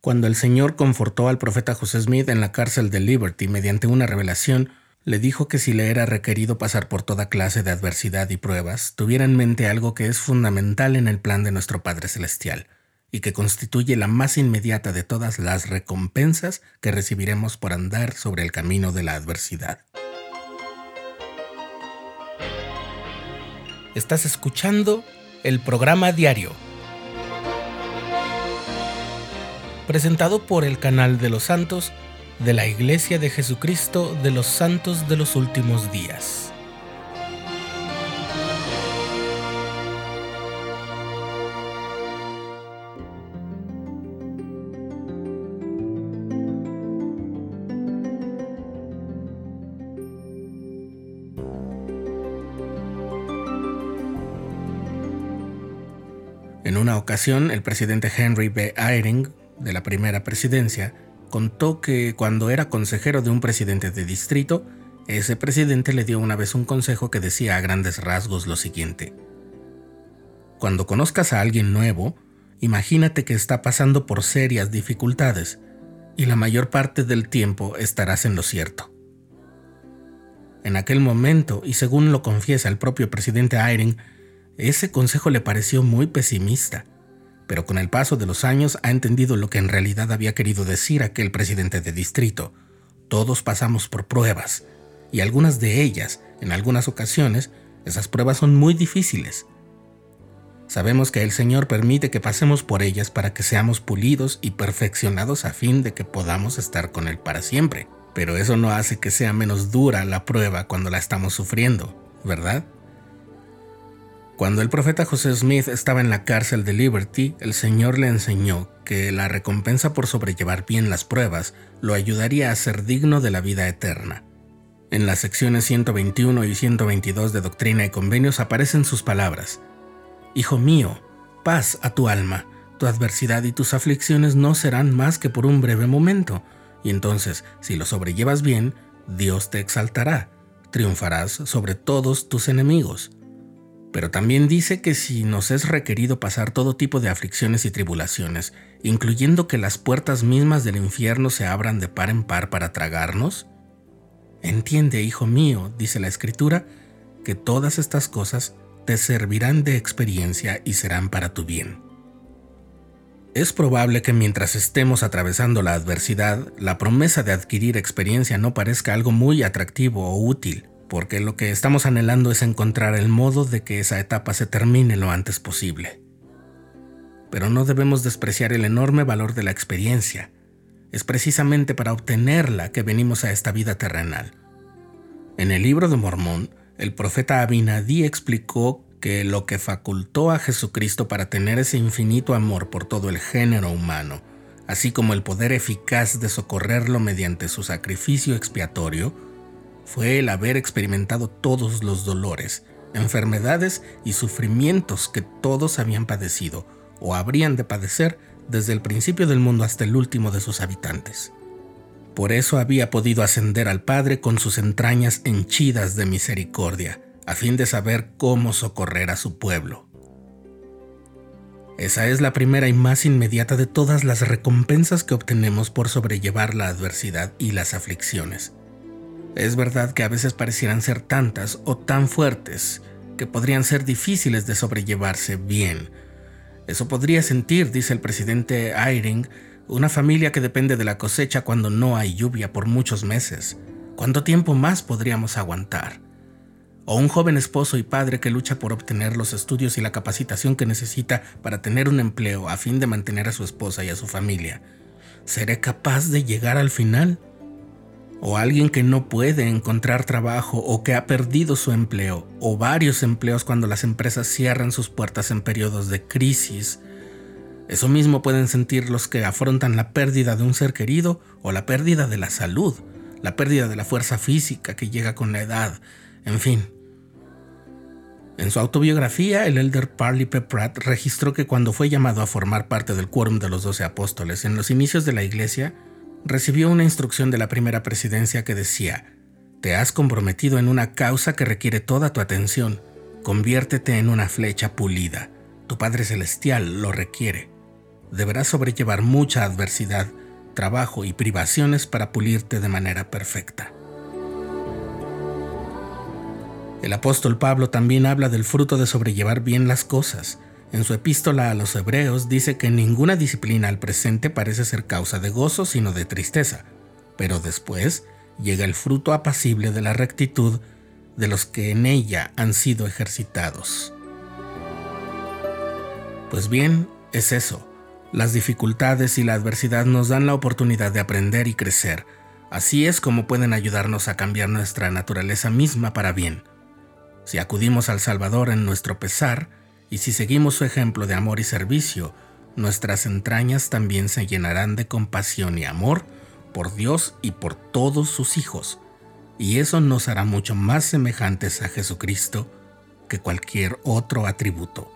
Cuando el Señor confortó al profeta José Smith en la cárcel de Liberty mediante una revelación, le dijo que si le era requerido pasar por toda clase de adversidad y pruebas, tuviera en mente algo que es fundamental en el plan de nuestro Padre Celestial y que constituye la más inmediata de todas las recompensas que recibiremos por andar sobre el camino de la adversidad. Estás escuchando el programa diario, presentado por el canal de los santos de la Iglesia de Jesucristo de los Santos de los Últimos Días. En una ocasión, el presidente Henry B. Eyring, de la primera presidencia, contó que cuando era consejero de un presidente de distrito, ese presidente le dio una vez un consejo que decía a grandes rasgos lo siguiente. Cuando conozcas a alguien nuevo, imagínate que está pasando por serias dificultades y la mayor parte del tiempo estarás en lo cierto. En aquel momento, y según lo confiesa el propio presidente Eyring, ese consejo le pareció muy pesimista pero con el paso de los años ha entendido lo que en realidad había querido decir aquel presidente de distrito. Todos pasamos por pruebas, y algunas de ellas, en algunas ocasiones, esas pruebas son muy difíciles. Sabemos que el Señor permite que pasemos por ellas para que seamos pulidos y perfeccionados a fin de que podamos estar con Él para siempre. Pero eso no hace que sea menos dura la prueba cuando la estamos sufriendo, ¿verdad? Cuando el profeta José Smith estaba en la cárcel de Liberty, el Señor le enseñó que la recompensa por sobrellevar bien las pruebas lo ayudaría a ser digno de la vida eterna. En las secciones 121 y 122 de Doctrina y Convenios aparecen sus palabras. Hijo mío, paz a tu alma, tu adversidad y tus aflicciones no serán más que por un breve momento, y entonces, si lo sobrellevas bien, Dios te exaltará, triunfarás sobre todos tus enemigos. Pero también dice que si nos es requerido pasar todo tipo de aflicciones y tribulaciones, incluyendo que las puertas mismas del infierno se abran de par en par para tragarnos, entiende, hijo mío, dice la escritura, que todas estas cosas te servirán de experiencia y serán para tu bien. Es probable que mientras estemos atravesando la adversidad, la promesa de adquirir experiencia no parezca algo muy atractivo o útil, porque lo que estamos anhelando es encontrar el modo de que esa etapa se termine lo antes posible. Pero no debemos despreciar el enorme valor de la experiencia. Es precisamente para obtenerla que venimos a esta vida terrenal. En el libro de Mormón, el profeta Abinadí explicó que lo que facultó a Jesucristo para tener ese infinito amor por todo el género humano, así como el poder eficaz de socorrerlo mediante su sacrificio expiatorio, fue el haber experimentado todos los dolores, enfermedades y sufrimientos que todos habían padecido o habrían de padecer desde el principio del mundo hasta el último de sus habitantes. Por eso había podido ascender al Padre con sus entrañas henchidas de misericordia, a fin de saber cómo socorrer a su pueblo. Esa es la primera y más inmediata de todas las recompensas que obtenemos por sobrellevar la adversidad y las aflicciones. Es verdad que a veces parecieran ser tantas o tan fuertes que podrían ser difíciles de sobrellevarse bien. Eso podría sentir, dice el presidente Eyring, una familia que depende de la cosecha cuando no hay lluvia por muchos meses. ¿Cuánto tiempo más podríamos aguantar? O un joven esposo y padre que lucha por obtener los estudios y la capacitación que necesita para tener un empleo a fin de mantener a su esposa y a su familia. ¿Seré capaz de llegar al final? O alguien que no puede encontrar trabajo o que ha perdido su empleo o varios empleos cuando las empresas cierran sus puertas en periodos de crisis. Eso mismo pueden sentir los que afrontan la pérdida de un ser querido o la pérdida de la salud, la pérdida de la fuerza física que llega con la edad, en fin. En su autobiografía, el elder Parley P. Pratt registró que cuando fue llamado a formar parte del quórum de los doce apóstoles en los inicios de la iglesia, recibió una instrucción de la primera presidencia que decía, te has comprometido en una causa que requiere toda tu atención, conviértete en una flecha pulida, tu Padre Celestial lo requiere. deberás sobrellevar mucha adversidad, trabajo y privaciones para pulirte de manera perfecta. El apóstol Pablo también habla del fruto de sobrellevar bien las cosas. En su epístola a los hebreos dice que ninguna disciplina al presente parece ser causa de gozo, sino de tristeza, pero después llega el fruto apacible de la rectitud de los que en ella han sido ejercitados. Pues bien, es eso. Las dificultades y la adversidad nos dan la oportunidad de aprender y crecer. Así es como pueden ayudarnos a cambiar nuestra naturaleza misma para bien. Si acudimos al Salvador en nuestro pesar, y si seguimos su ejemplo de amor y servicio, nuestras entrañas también se llenarán de compasión y amor por Dios y por todos sus hijos, y eso nos hará mucho más semejantes a Jesucristo que cualquier otro atributo.